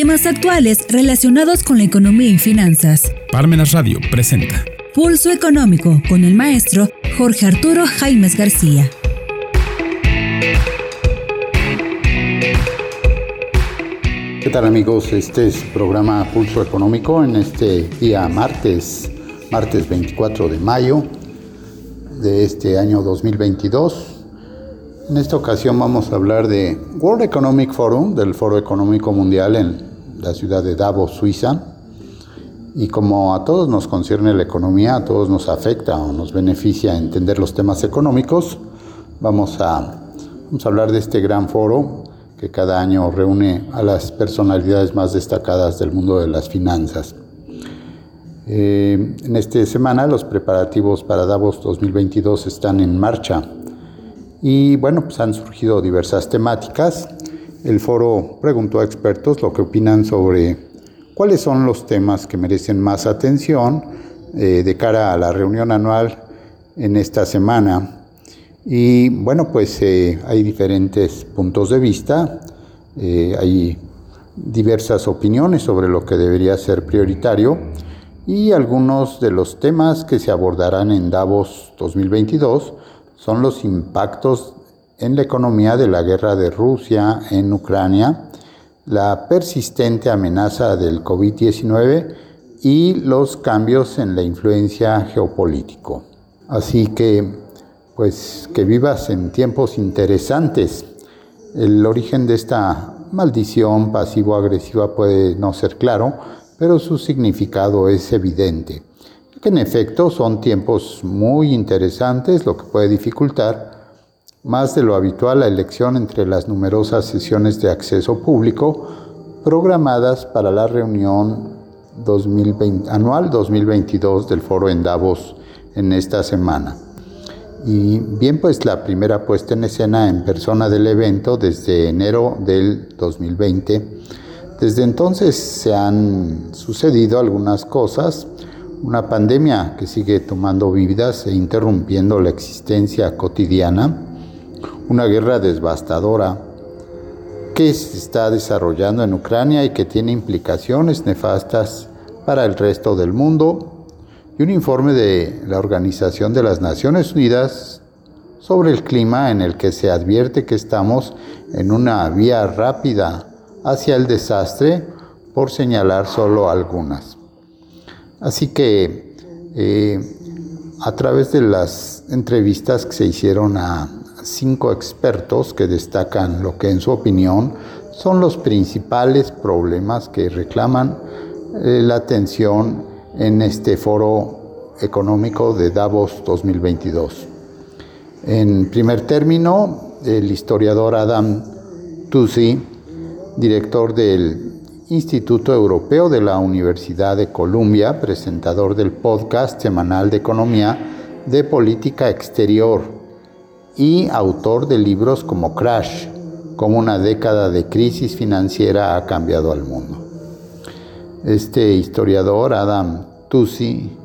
Temas actuales relacionados con la economía y finanzas. Parmenas Radio presenta Pulso Económico con el maestro Jorge Arturo Jaimes García. ¿Qué tal amigos? Este es programa Pulso Económico en este día martes, martes 24 de mayo de este año 2022. En esta ocasión vamos a hablar de World Economic Forum, del Foro Económico Mundial en la ciudad de Davos, Suiza. Y como a todos nos concierne la economía, a todos nos afecta o nos beneficia entender los temas económicos, vamos a, vamos a hablar de este gran foro que cada año reúne a las personalidades más destacadas del mundo de las finanzas. Eh, en esta semana los preparativos para Davos 2022 están en marcha y bueno, pues han surgido diversas temáticas. El foro preguntó a expertos lo que opinan sobre cuáles son los temas que merecen más atención eh, de cara a la reunión anual en esta semana. Y bueno, pues eh, hay diferentes puntos de vista, eh, hay diversas opiniones sobre lo que debería ser prioritario y algunos de los temas que se abordarán en Davos 2022 son los impactos en la economía de la guerra de Rusia en Ucrania, la persistente amenaza del COVID-19 y los cambios en la influencia geopolítico. Así que, pues, que vivas en tiempos interesantes. El origen de esta maldición pasivo-agresiva puede no ser claro, pero su significado es evidente que en efecto son tiempos muy interesantes, lo que puede dificultar más de lo habitual la elección entre las numerosas sesiones de acceso público programadas para la reunión 2020, anual 2022 del foro en Davos en esta semana. Y bien, pues la primera puesta en escena en persona del evento desde enero del 2020. Desde entonces se han sucedido algunas cosas una pandemia que sigue tomando vidas e interrumpiendo la existencia cotidiana, una guerra devastadora que se está desarrollando en Ucrania y que tiene implicaciones nefastas para el resto del mundo, y un informe de la Organización de las Naciones Unidas sobre el clima en el que se advierte que estamos en una vía rápida hacia el desastre, por señalar solo algunas. Así que eh, a través de las entrevistas que se hicieron a cinco expertos que destacan lo que en su opinión son los principales problemas que reclaman eh, la atención en este foro económico de Davos 2022. En primer término, el historiador Adam Tusi, director del Instituto Europeo de la Universidad de Columbia, presentador del podcast semanal de economía de política exterior y autor de libros como Crash, como una década de crisis financiera ha cambiado al mundo. Este historiador, Adam Tusi,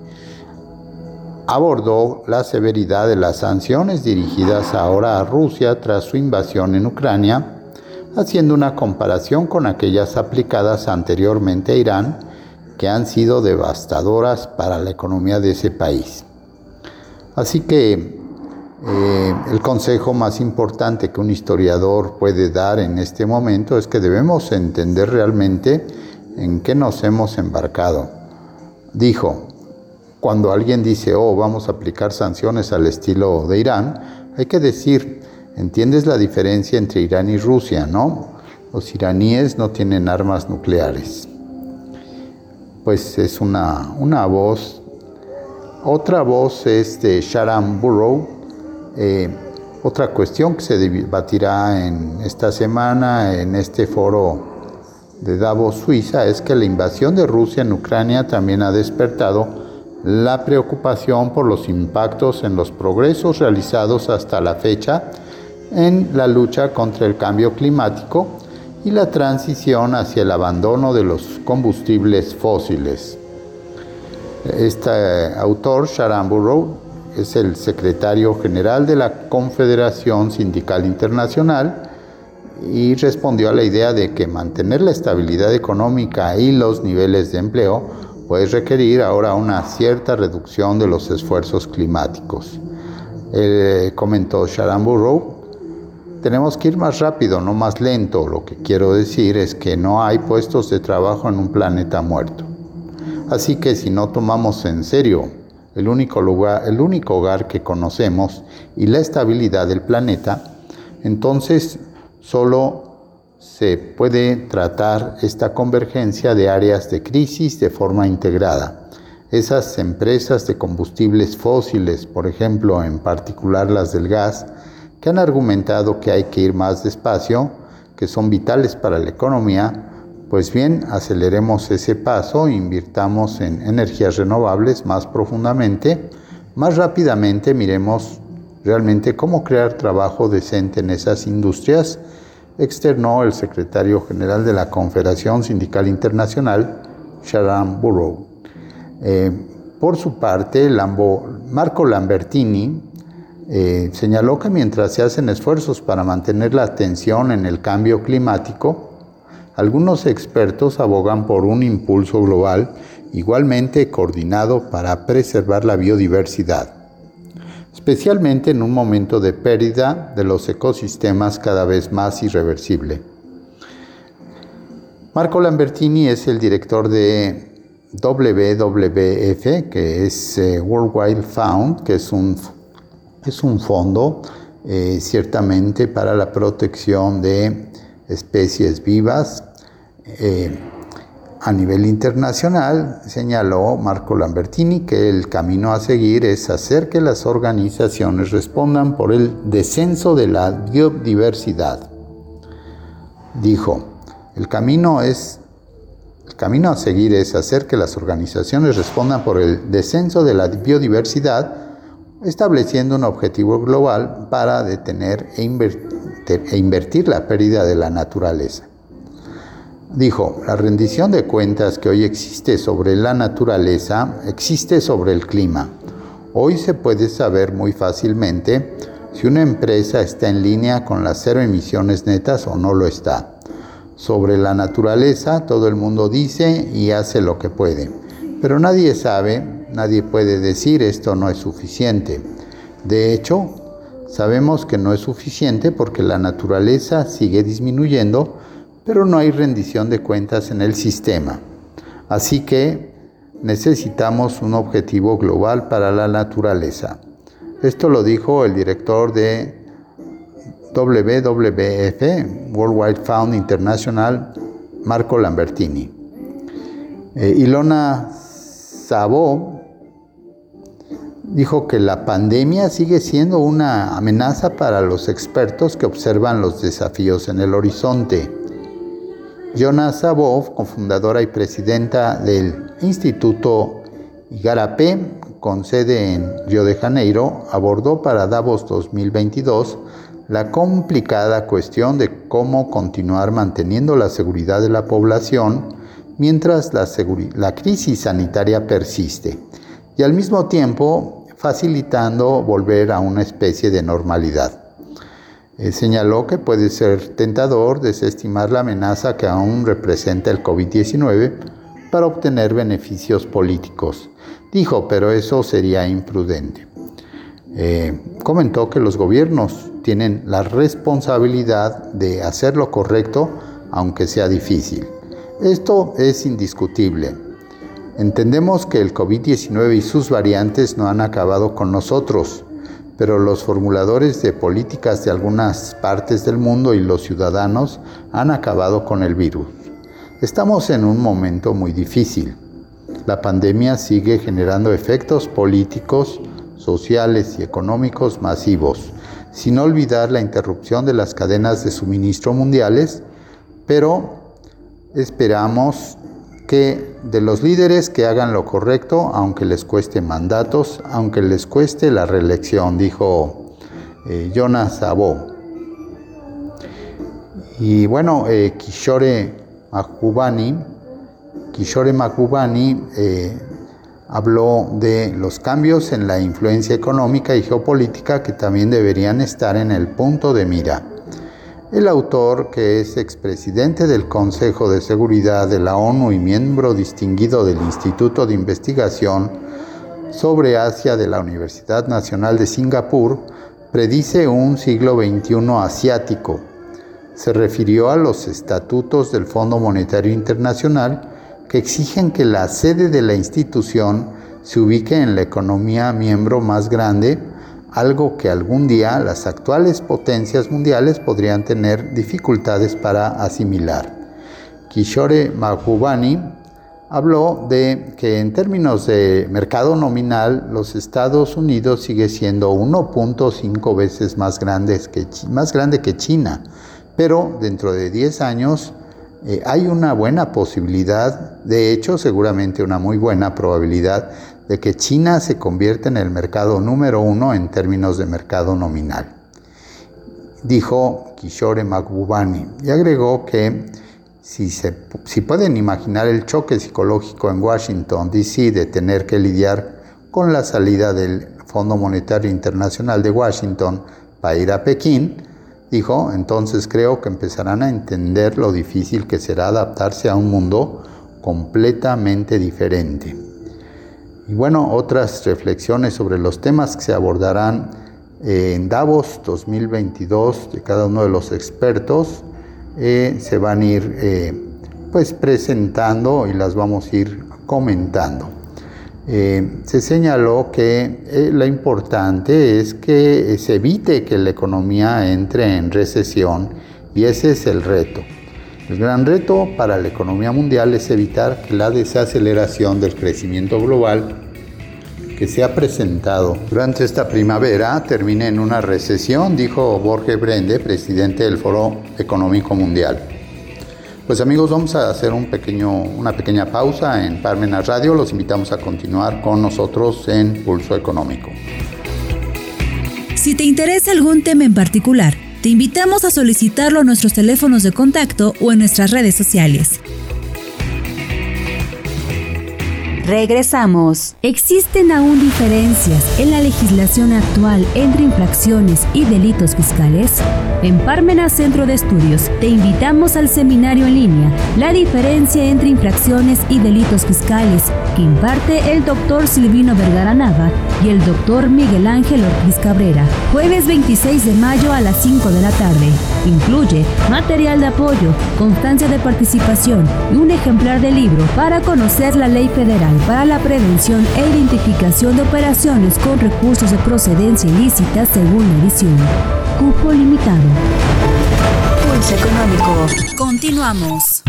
abordó la severidad de las sanciones dirigidas ahora a Rusia tras su invasión en Ucrania haciendo una comparación con aquellas aplicadas anteriormente a Irán que han sido devastadoras para la economía de ese país. Así que eh, el consejo más importante que un historiador puede dar en este momento es que debemos entender realmente en qué nos hemos embarcado. Dijo, cuando alguien dice, oh, vamos a aplicar sanciones al estilo de Irán, hay que decir, ¿Entiendes la diferencia entre Irán y Rusia, no? Los iraníes no tienen armas nucleares. Pues es una, una voz. Otra voz es de Sharon Burrow. Eh, otra cuestión que se debatirá en esta semana en este foro de Davos, Suiza, es que la invasión de Rusia en Ucrania también ha despertado la preocupación por los impactos en los progresos realizados hasta la fecha en la lucha contra el cambio climático y la transición hacia el abandono de los combustibles fósiles. Este autor, Sharon Burrow, es el secretario general de la Confederación Sindical Internacional y respondió a la idea de que mantener la estabilidad económica y los niveles de empleo puede requerir ahora una cierta reducción de los esfuerzos climáticos. Eh, comentó Sharon Burrow, tenemos que ir más rápido, no más lento. Lo que quiero decir es que no hay puestos de trabajo en un planeta muerto. Así que si no tomamos en serio el único lugar, el único hogar que conocemos y la estabilidad del planeta, entonces solo se puede tratar esta convergencia de áreas de crisis de forma integrada. Esas empresas de combustibles fósiles, por ejemplo, en particular las del gas, que han argumentado que hay que ir más despacio, que son vitales para la economía, pues bien, aceleremos ese paso, invirtamos en energías renovables más profundamente, más rápidamente miremos realmente cómo crear trabajo decente en esas industrias, externó el secretario general de la Confederación Sindical Internacional, Sharon Burrow. Eh, por su parte, Marco Lambertini eh, señaló que mientras se hacen esfuerzos para mantener la atención en el cambio climático, algunos expertos abogan por un impulso global igualmente coordinado para preservar la biodiversidad, especialmente en un momento de pérdida de los ecosistemas cada vez más irreversible. Marco Lambertini es el director de WWF, que es eh, World Wide Fund, que es un, es un fondo eh, ciertamente para la protección de especies vivas. Eh, a nivel internacional, señaló Marco Lambertini que el camino a seguir es hacer que las organizaciones respondan por el descenso de la biodiversidad. Dijo, el camino es el camino a seguir es hacer que las organizaciones respondan por el descenso de la biodiversidad, estableciendo un objetivo global para detener e invertir e invertir la pérdida de la naturaleza. Dijo, la rendición de cuentas que hoy existe sobre la naturaleza existe sobre el clima. Hoy se puede saber muy fácilmente si una empresa está en línea con las cero emisiones netas o no lo está. Sobre la naturaleza todo el mundo dice y hace lo que puede, pero nadie sabe, nadie puede decir esto no es suficiente. De hecho, Sabemos que no es suficiente porque la naturaleza sigue disminuyendo, pero no hay rendición de cuentas en el sistema. Así que necesitamos un objetivo global para la naturaleza. Esto lo dijo el director de WWF, Worldwide Fund International, Marco Lambertini. Eh, Ilona Sabo dijo que la pandemia sigue siendo una amenaza para los expertos que observan los desafíos en el horizonte. Jonas Sabov, cofundadora y presidenta del Instituto Igarapé, con sede en Río de Janeiro, abordó para Davos 2022 la complicada cuestión de cómo continuar manteniendo la seguridad de la población mientras la, la crisis sanitaria persiste y al mismo tiempo facilitando volver a una especie de normalidad. Eh, señaló que puede ser tentador desestimar la amenaza que aún representa el COVID-19 para obtener beneficios políticos. Dijo, pero eso sería imprudente. Eh, comentó que los gobiernos tienen la responsabilidad de hacer lo correcto, aunque sea difícil. Esto es indiscutible. Entendemos que el COVID-19 y sus variantes no han acabado con nosotros, pero los formuladores de políticas de algunas partes del mundo y los ciudadanos han acabado con el virus. Estamos en un momento muy difícil. La pandemia sigue generando efectos políticos, sociales y económicos masivos, sin olvidar la interrupción de las cadenas de suministro mundiales, pero esperamos de los líderes que hagan lo correcto, aunque les cueste mandatos, aunque les cueste la reelección, dijo eh, Jonas Sabo. Y bueno, eh, Kishore Mahbubani, Kishore Mahbubani eh, habló de los cambios en la influencia económica y geopolítica que también deberían estar en el punto de mira. El autor, que es expresidente del Consejo de Seguridad de la ONU y miembro distinguido del Instituto de Investigación sobre Asia de la Universidad Nacional de Singapur, predice un siglo XXI asiático. Se refirió a los estatutos del Fondo Monetario Internacional que exigen que la sede de la institución se ubique en la economía miembro más grande algo que algún día las actuales potencias mundiales podrían tener dificultades para asimilar. Kishore Mahbubani habló de que en términos de mercado nominal los Estados Unidos sigue siendo 1.5 veces más, que, más grande que China, pero dentro de 10 años eh, hay una buena posibilidad, de hecho seguramente una muy buena probabilidad de que China se convierta en el mercado número uno en términos de mercado nominal, dijo Kishore Magbubani, y agregó que si, se, si pueden imaginar el choque psicológico en Washington, D.C., de tener que lidiar con la salida del Fondo Monetario Internacional de Washington para ir a Pekín, dijo, entonces creo que empezarán a entender lo difícil que será adaptarse a un mundo completamente diferente. Y bueno, otras reflexiones sobre los temas que se abordarán en Davos 2022 de cada uno de los expertos eh, se van a ir eh, pues presentando y las vamos a ir comentando. Eh, se señaló que lo importante es que se evite que la economía entre en recesión y ese es el reto. El gran reto para la economía mundial es evitar que la desaceleración del crecimiento global que se ha presentado durante esta primavera termine en una recesión, dijo Borge Brende, presidente del Foro Económico Mundial. Pues amigos, vamos a hacer un pequeño, una pequeña pausa en Parmenas Radio. Los invitamos a continuar con nosotros en Pulso Económico. Si te interesa algún tema en particular, te invitamos a solicitarlo a nuestros teléfonos de contacto o en nuestras redes sociales. Regresamos. Existen aún diferencias en la legislación actual entre infracciones y delitos fiscales. En Parmena Centro de Estudios te invitamos al seminario en línea La diferencia entre infracciones y delitos fiscales que imparte el doctor Silvino Vergara Nava y el doctor Miguel Ángel Ortiz Cabrera. Jueves 26 de mayo a las 5 de la tarde. Incluye material de apoyo, constancia de participación y un ejemplar de libro para conocer la ley federal para la prevención e identificación de operaciones con recursos de procedencia ilícita según la edición. Cupo limitado. Pulso económico. Continuamos.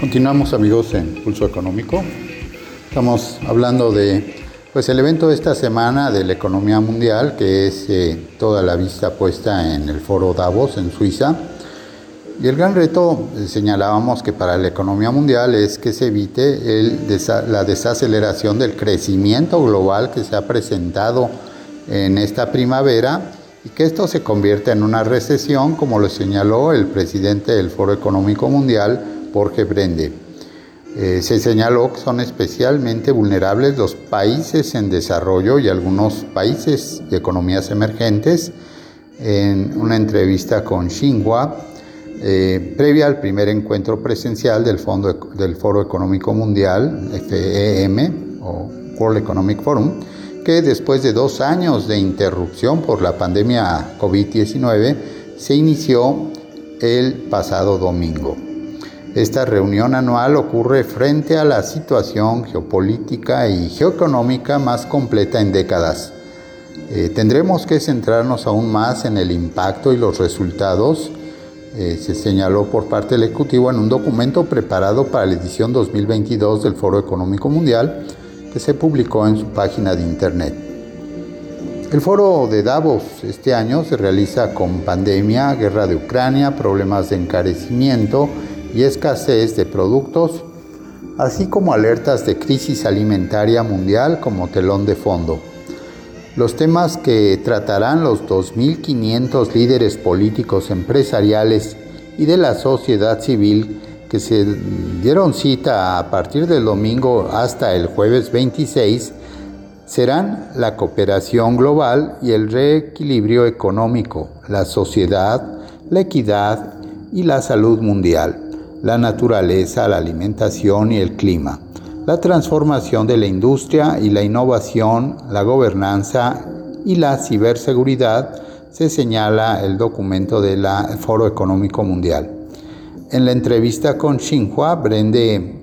Continuamos amigos en Pulso Económico. Estamos hablando de pues el evento de esta semana de la economía mundial, que es eh, toda la vista puesta en el foro Davos en Suiza y el gran reto, eh, señalábamos que para la economía mundial es que se evite la desaceleración del crecimiento global que se ha presentado en esta primavera y que esto se convierta en una recesión, como lo señaló el presidente del Foro Económico Mundial, Jorge Brende. Eh, se señaló que son especialmente vulnerables los países en desarrollo y algunos países de economías emergentes. En una entrevista con Xinhua, eh, previa al primer encuentro presencial del, Fondo, del Foro Económico Mundial, FEM, o World Economic Forum, que después de dos años de interrupción por la pandemia COVID-19 se inició el pasado domingo. Esta reunión anual ocurre frente a la situación geopolítica y geoeconómica más completa en décadas. Eh, tendremos que centrarnos aún más en el impacto y los resultados eh, se señaló por parte del Ejecutivo en un documento preparado para la edición 2022 del Foro Económico Mundial que se publicó en su página de Internet. El foro de Davos este año se realiza con pandemia, guerra de Ucrania, problemas de encarecimiento y escasez de productos, así como alertas de crisis alimentaria mundial como telón de fondo. Los temas que tratarán los 2.500 líderes políticos, empresariales y de la sociedad civil que se dieron cita a partir del domingo hasta el jueves 26 serán la cooperación global y el reequilibrio económico, la sociedad, la equidad y la salud mundial, la naturaleza, la alimentación y el clima, la transformación de la industria y la innovación, la gobernanza y la ciberseguridad, se señala el documento del Foro Económico Mundial. En la entrevista con Xinhua, Brende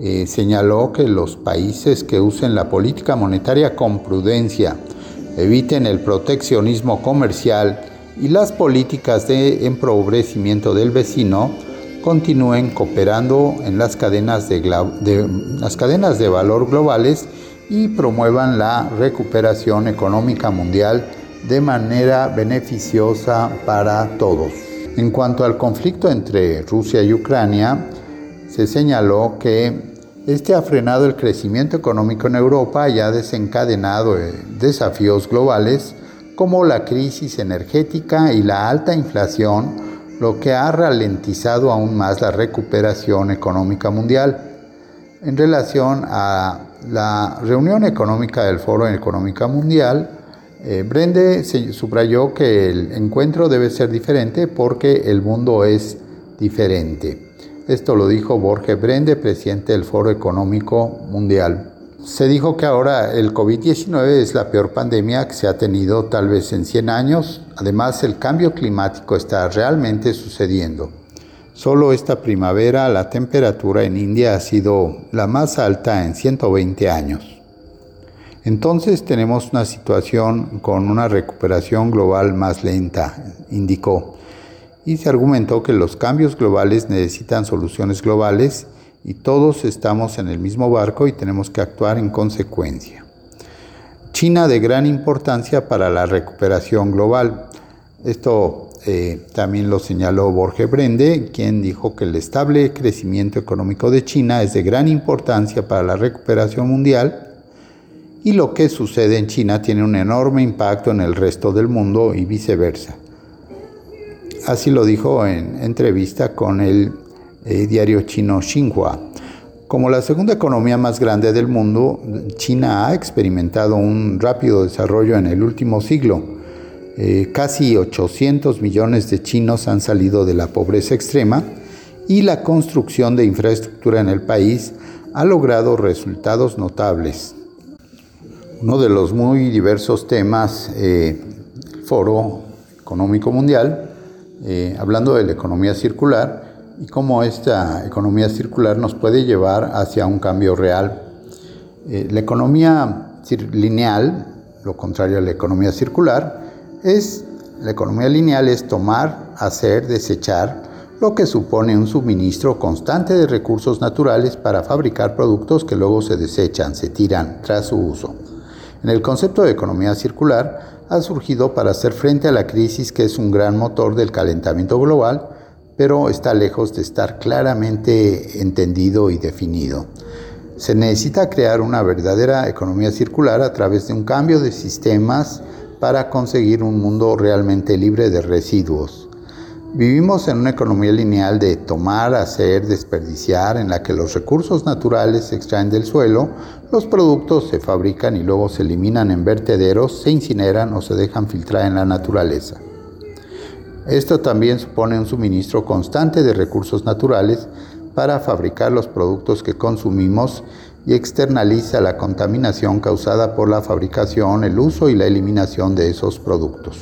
eh, señaló que los países que usen la política monetaria con prudencia, eviten el proteccionismo comercial y las políticas de empobrecimiento del vecino, continúen cooperando en las cadenas de, las cadenas de valor globales y promuevan la recuperación económica mundial de manera beneficiosa para todos. En cuanto al conflicto entre Rusia y Ucrania, se señaló que este ha frenado el crecimiento económico en Europa y ha desencadenado eh, desafíos globales como la crisis energética y la alta inflación, lo que ha ralentizado aún más la recuperación económica mundial. En relación a la reunión económica del Foro Económica Mundial, eh, Brende subrayó que el encuentro debe ser diferente porque el mundo es diferente. Esto lo dijo Borge Brende, presidente del Foro Económico Mundial. Se dijo que ahora el COVID-19 es la peor pandemia que se ha tenido tal vez en 100 años. Además, el cambio climático está realmente sucediendo. Solo esta primavera la temperatura en India ha sido la más alta en 120 años. Entonces tenemos una situación con una recuperación global más lenta, indicó y se argumentó que los cambios globales necesitan soluciones globales y todos estamos en el mismo barco y tenemos que actuar en consecuencia. China de gran importancia para la recuperación global. Esto eh, también lo señaló Borge Brende, quien dijo que el estable crecimiento económico de China es de gran importancia para la recuperación mundial y lo que sucede en China tiene un enorme impacto en el resto del mundo y viceversa. Así lo dijo en entrevista con el eh, diario chino Xinhua. Como la segunda economía más grande del mundo, China ha experimentado un rápido desarrollo en el último siglo. Eh, casi 800 millones de chinos han salido de la pobreza extrema y la construcción de infraestructura en el país ha logrado resultados notables. Uno de los muy diversos temas, eh, Foro Económico Mundial, eh, hablando de la economía circular y cómo esta economía circular nos puede llevar hacia un cambio real. Eh, la economía lineal, lo contrario a la economía circular, es la economía lineal es tomar, hacer, desechar, lo que supone un suministro constante de recursos naturales para fabricar productos que luego se desechan, se tiran tras su uso. En el concepto de economía circular, ha surgido para hacer frente a la crisis que es un gran motor del calentamiento global, pero está lejos de estar claramente entendido y definido. Se necesita crear una verdadera economía circular a través de un cambio de sistemas para conseguir un mundo realmente libre de residuos. Vivimos en una economía lineal de tomar, hacer, desperdiciar, en la que los recursos naturales se extraen del suelo, los productos se fabrican y luego se eliminan en vertederos, se incineran o se dejan filtrar en la naturaleza. Esto también supone un suministro constante de recursos naturales para fabricar los productos que consumimos y externaliza la contaminación causada por la fabricación, el uso y la eliminación de esos productos.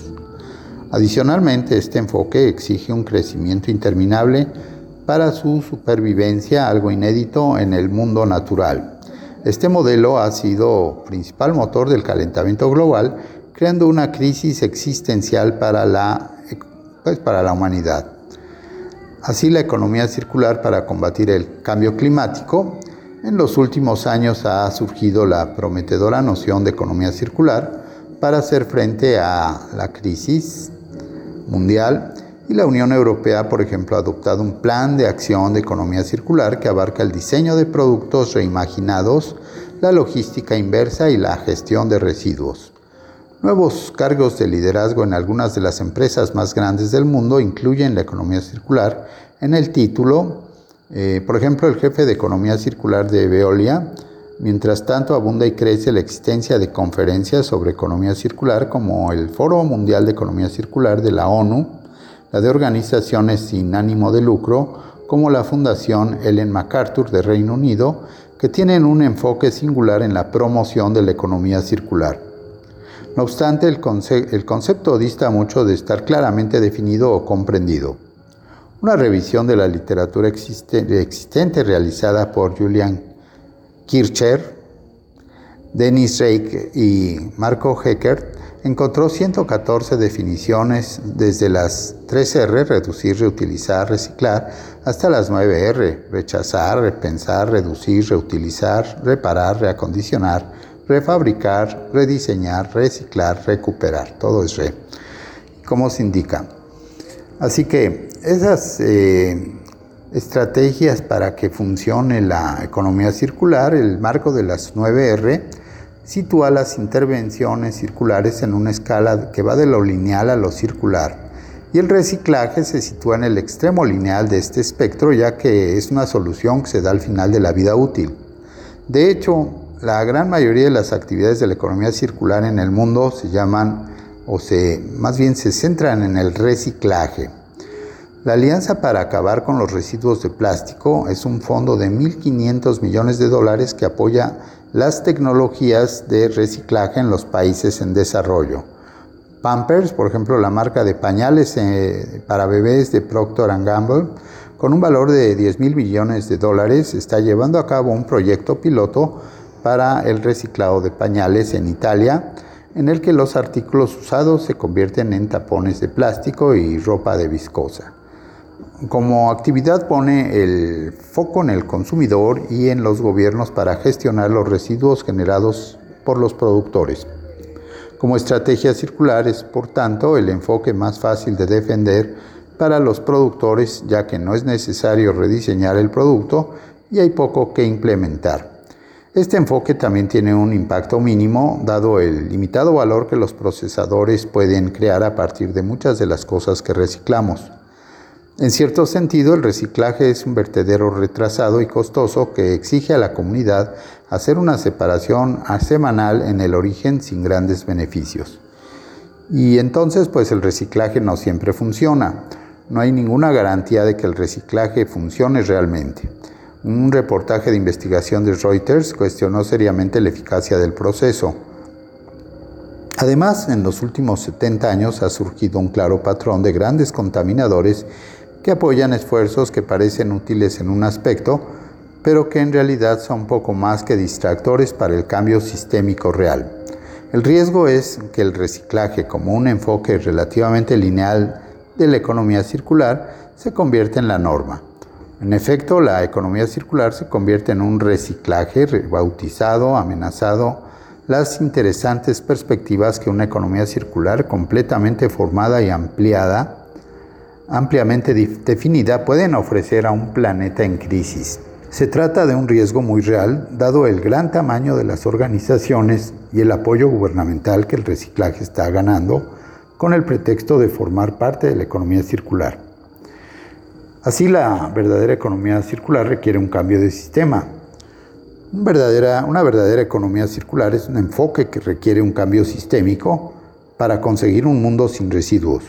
Adicionalmente, este enfoque exige un crecimiento interminable para su supervivencia, algo inédito en el mundo natural. Este modelo ha sido principal motor del calentamiento global, creando una crisis existencial para la, pues, para la humanidad. Así, la economía circular para combatir el cambio climático, en los últimos años ha surgido la prometedora noción de economía circular para hacer frente a la crisis mundial y la Unión Europea, por ejemplo, ha adoptado un plan de acción de economía circular que abarca el diseño de productos reimaginados, la logística inversa y la gestión de residuos. Nuevos cargos de liderazgo en algunas de las empresas más grandes del mundo incluyen la economía circular en el título. Eh, por ejemplo, el jefe de economía circular de Veolia Mientras tanto, abunda y crece la existencia de conferencias sobre economía circular como el Foro Mundial de Economía Circular de la ONU, la de organizaciones sin ánimo de lucro como la Fundación Ellen MacArthur de Reino Unido, que tienen un enfoque singular en la promoción de la economía circular. No obstante, el, concepto dista mucho de estar claramente definido o comprendido. Una revisión de la literatura existente realizada por Julian Kircher, Dennis Reich y Marco Heckert encontró 114 definiciones desde las 3R, reducir, reutilizar, reciclar, hasta las 9R, rechazar, repensar, reducir, reutilizar, reparar, reacondicionar, refabricar, rediseñar, reciclar, recuperar. Todo es re. ¿Cómo se indica? Así que esas eh, estrategias para que funcione la economía circular, el marco de las 9R, sitúa las intervenciones circulares en una escala que va de lo lineal a lo circular. Y el reciclaje se sitúa en el extremo lineal de este espectro, ya que es una solución que se da al final de la vida útil. De hecho, la gran mayoría de las actividades de la economía circular en el mundo se llaman, o se, más bien se centran en el reciclaje. La Alianza para Acabar con los Residuos de Plástico es un fondo de 1.500 millones de dólares que apoya las tecnologías de reciclaje en los países en desarrollo. Pampers, por ejemplo, la marca de pañales eh, para bebés de Procter Gamble, con un valor de 10 mil millones de dólares, está llevando a cabo un proyecto piloto para el reciclado de pañales en Italia, en el que los artículos usados se convierten en tapones de plástico y ropa de viscosa como actividad pone el foco en el consumidor y en los gobiernos para gestionar los residuos generados por los productores. Como estrategia circular es, por tanto, el enfoque más fácil de defender para los productores, ya que no es necesario rediseñar el producto y hay poco que implementar. Este enfoque también tiene un impacto mínimo, dado el limitado valor que los procesadores pueden crear a partir de muchas de las cosas que reciclamos. En cierto sentido, el reciclaje es un vertedero retrasado y costoso que exige a la comunidad hacer una separación semanal en el origen sin grandes beneficios. Y entonces, pues el reciclaje no siempre funciona. No hay ninguna garantía de que el reciclaje funcione realmente. Un reportaje de investigación de Reuters cuestionó seriamente la eficacia del proceso. Además, en los últimos 70 años ha surgido un claro patrón de grandes contaminadores que apoyan esfuerzos que parecen útiles en un aspecto, pero que en realidad son poco más que distractores para el cambio sistémico real. El riesgo es que el reciclaje como un enfoque relativamente lineal de la economía circular se convierta en la norma. En efecto, la economía circular se convierte en un reciclaje rebautizado, amenazado, las interesantes perspectivas que una economía circular completamente formada y ampliada ampliamente definida pueden ofrecer a un planeta en crisis. Se trata de un riesgo muy real, dado el gran tamaño de las organizaciones y el apoyo gubernamental que el reciclaje está ganando con el pretexto de formar parte de la economía circular. Así, la verdadera economía circular requiere un cambio de sistema. Una verdadera, economía circular es un enfoque que requiere un cambio sistémico para conseguir un mundo sin residuos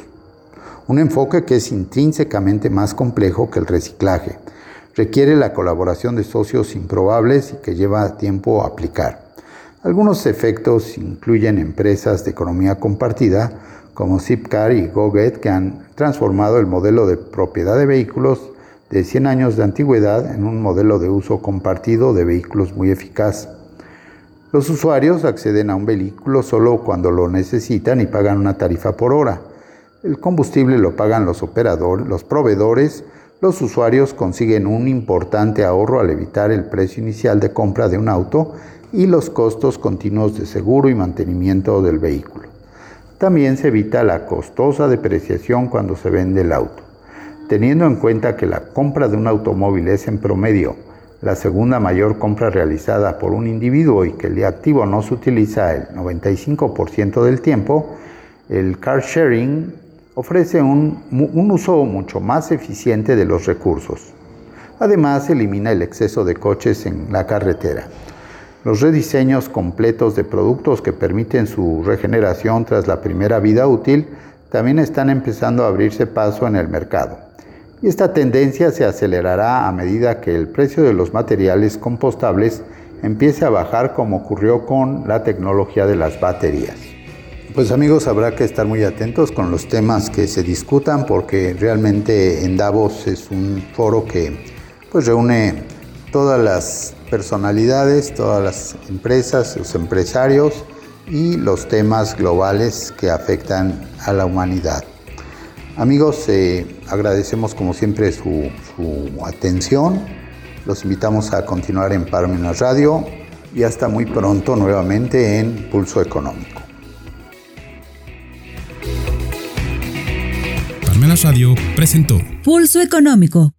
un enfoque que es intrínsecamente más complejo que el reciclaje. Requiere la colaboración de socios improbables y que lleva tiempo aplicar. Algunos efectos incluyen empresas de economía compartida como Zipcar y GoGet que han transformado el modelo de propiedad de vehículos de 100 años de antigüedad en un modelo de uso compartido de vehículos muy eficaz. Los usuarios acceden a un vehículo solo cuando lo necesitan y pagan una tarifa por hora. El combustible lo pagan los operadores, los proveedores, los usuarios consiguen un importante ahorro al evitar el precio inicial de compra de un auto y los costos continuos de seguro y mantenimiento del vehículo. También se evita la costosa depreciación cuando se vende el auto. Teniendo en cuenta que la compra de un automóvil es en promedio la segunda mayor compra realizada por un individuo y que el activo no se utiliza el 95% del tiempo, el car sharing ofrece un, uso mucho más eficiente de los recursos. Además, elimina el exceso de coches en la carretera. Los rediseños completos de productos que permiten su regeneración tras la primera vida útil también están empezando a abrirse paso en el mercado. Y esta tendencia se acelerará a medida que el precio de los materiales compostables empiece a bajar como ocurrió con la tecnología de las baterías. Pues amigos, habrá que estar muy atentos con los temas que se discutan porque realmente en Davos es un foro que pues reúne todas las personalidades, todas las empresas, los empresarios y los temas globales que afectan a la humanidad. Amigos, eh, agradecemos como siempre su, su, atención. Los invitamos a continuar en Parmenas Radio y hasta muy pronto nuevamente en Pulso Económico. Parmenas Radio presentó Pulso Económico